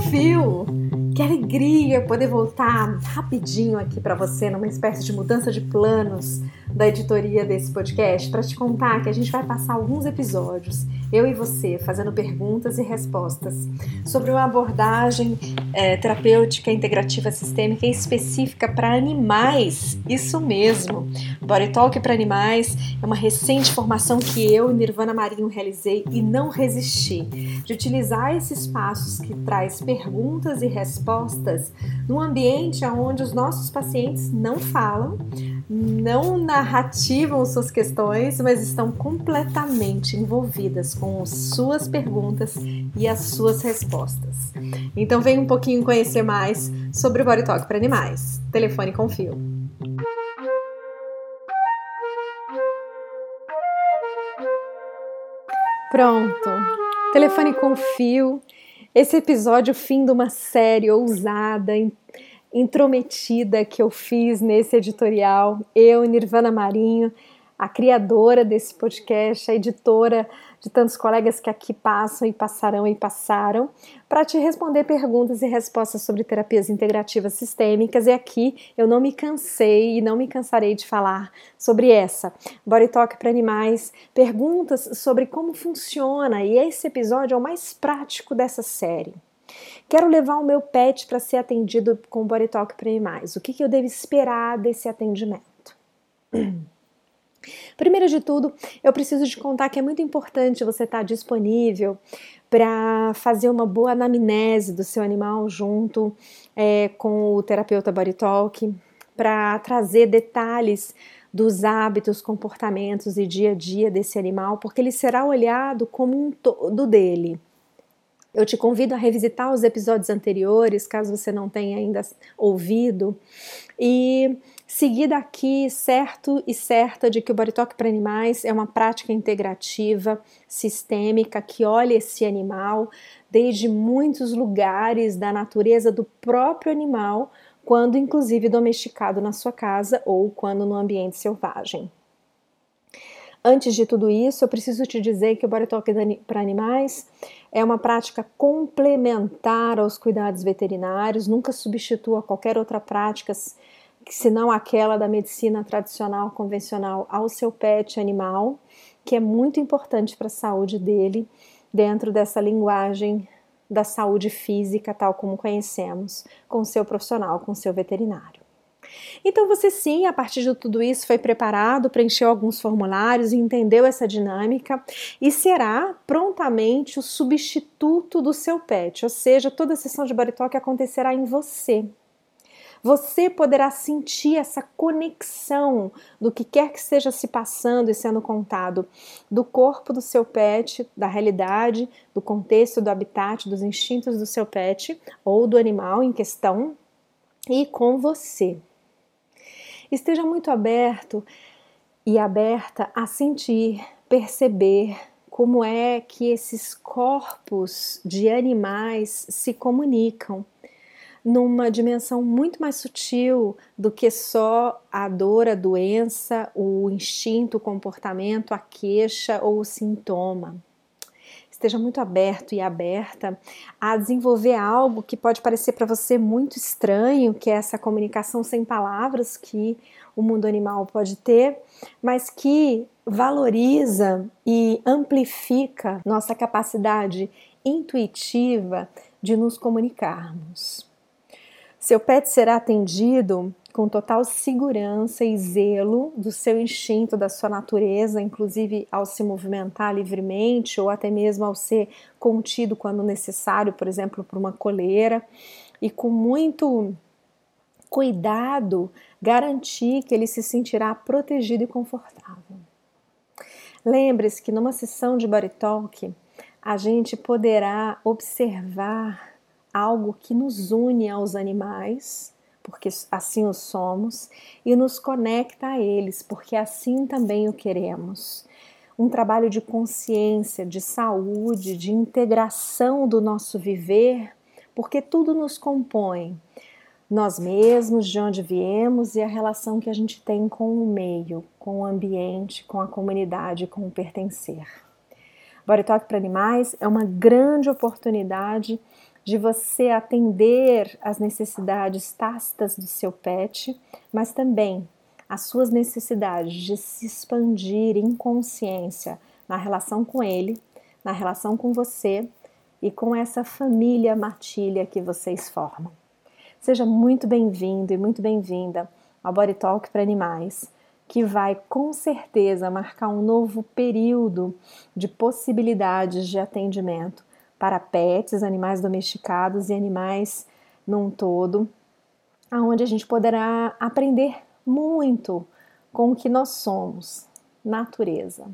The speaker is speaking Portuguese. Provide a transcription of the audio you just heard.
Confio! Que alegria poder voltar rapidinho aqui para você numa espécie de mudança de planos da editoria desse podcast para te contar que a gente vai passar alguns episódios, eu e você, fazendo perguntas e respostas sobre uma abordagem é, terapêutica integrativa sistêmica específica para animais. Isso mesmo. Body Talk para animais é uma recente formação que eu e Nirvana Marinho realizei e não resisti de utilizar esses passos que traz perguntas e respostas num ambiente onde os nossos pacientes não falam, não narrativam suas questões, mas estão completamente envolvidas com suas perguntas e as suas respostas. Então vem um pouquinho conhecer mais sobre o Body Talk para animais. Telefone com fio. Pronto. Telefone com fio. Esse episódio, fim de uma série ousada, intrometida que eu fiz nesse editorial. Eu, Nirvana Marinho, a criadora desse podcast, a editora de tantos colegas que aqui passam e passarão e passaram, para te responder perguntas e respostas sobre terapias integrativas sistêmicas. E aqui eu não me cansei e não me cansarei de falar sobre essa. Body Talk para animais, perguntas sobre como funciona, e esse episódio é o mais prático dessa série. Quero levar o meu pet para ser atendido com Body Talk para animais. O que, que eu devo esperar desse atendimento? Primeiro de tudo, eu preciso te contar que é muito importante você estar disponível para fazer uma boa anamnese do seu animal junto é, com o terapeuta Body Talk, para trazer detalhes dos hábitos, comportamentos e dia a dia desse animal, porque ele será olhado como um todo dele. Eu te convido a revisitar os episódios anteriores, caso você não tenha ainda ouvido, e seguir daqui certo e certa de que o Talk para animais é uma prática integrativa, sistêmica, que olha esse animal desde muitos lugares da natureza do próprio animal, quando inclusive domesticado na sua casa ou quando no ambiente selvagem. Antes de tudo isso, eu preciso te dizer que o Talk para animais é uma prática complementar aos cuidados veterinários, nunca substitua qualquer outra prática senão aquela da medicina tradicional convencional ao seu pet animal, que é muito importante para a saúde dele, dentro dessa linguagem da saúde física, tal como conhecemos, com o seu profissional, com o seu veterinário. Então você sim, a partir de tudo isso, foi preparado, preencheu alguns formulários, entendeu essa dinâmica e será prontamente o substituto do seu pet, ou seja, toda a sessão de body talk acontecerá em você. Você poderá sentir essa conexão do que quer que esteja se passando e sendo contado do corpo do seu pet, da realidade, do contexto, do habitat, dos instintos do seu pet ou do animal em questão e com você. Esteja muito aberto e aberta a sentir, perceber como é que esses corpos de animais se comunicam numa dimensão muito mais sutil do que só a dor, a doença, o instinto, o comportamento, a queixa ou o sintoma esteja muito aberto e aberta a desenvolver algo que pode parecer para você muito estranho, que é essa comunicação sem palavras que o mundo animal pode ter, mas que valoriza e amplifica nossa capacidade intuitiva de nos comunicarmos. Seu pet será atendido com total segurança e zelo do seu instinto, da sua natureza, inclusive ao se movimentar livremente ou até mesmo ao ser contido quando necessário, por exemplo, por uma coleira, e com muito cuidado garantir que ele se sentirá protegido e confortável. Lembre-se que numa sessão de body talk, a gente poderá observar algo que nos une aos animais porque assim o somos, e nos conecta a eles, porque assim também o queremos. Um trabalho de consciência, de saúde, de integração do nosso viver, porque tudo nos compõe. Nós mesmos, de onde viemos e a relação que a gente tem com o meio, com o ambiente, com a comunidade, com o pertencer. Body Talk para Animais é uma grande oportunidade de você atender às necessidades tácitas do seu pet, mas também as suas necessidades de se expandir em consciência na relação com ele, na relação com você e com essa família matilha que vocês formam. Seja muito bem-vindo e muito bem-vinda ao Body Talk para Animais, que vai com certeza marcar um novo período de possibilidades de atendimento para pets, animais domesticados e animais num todo, aonde a gente poderá aprender muito com o que nós somos, natureza.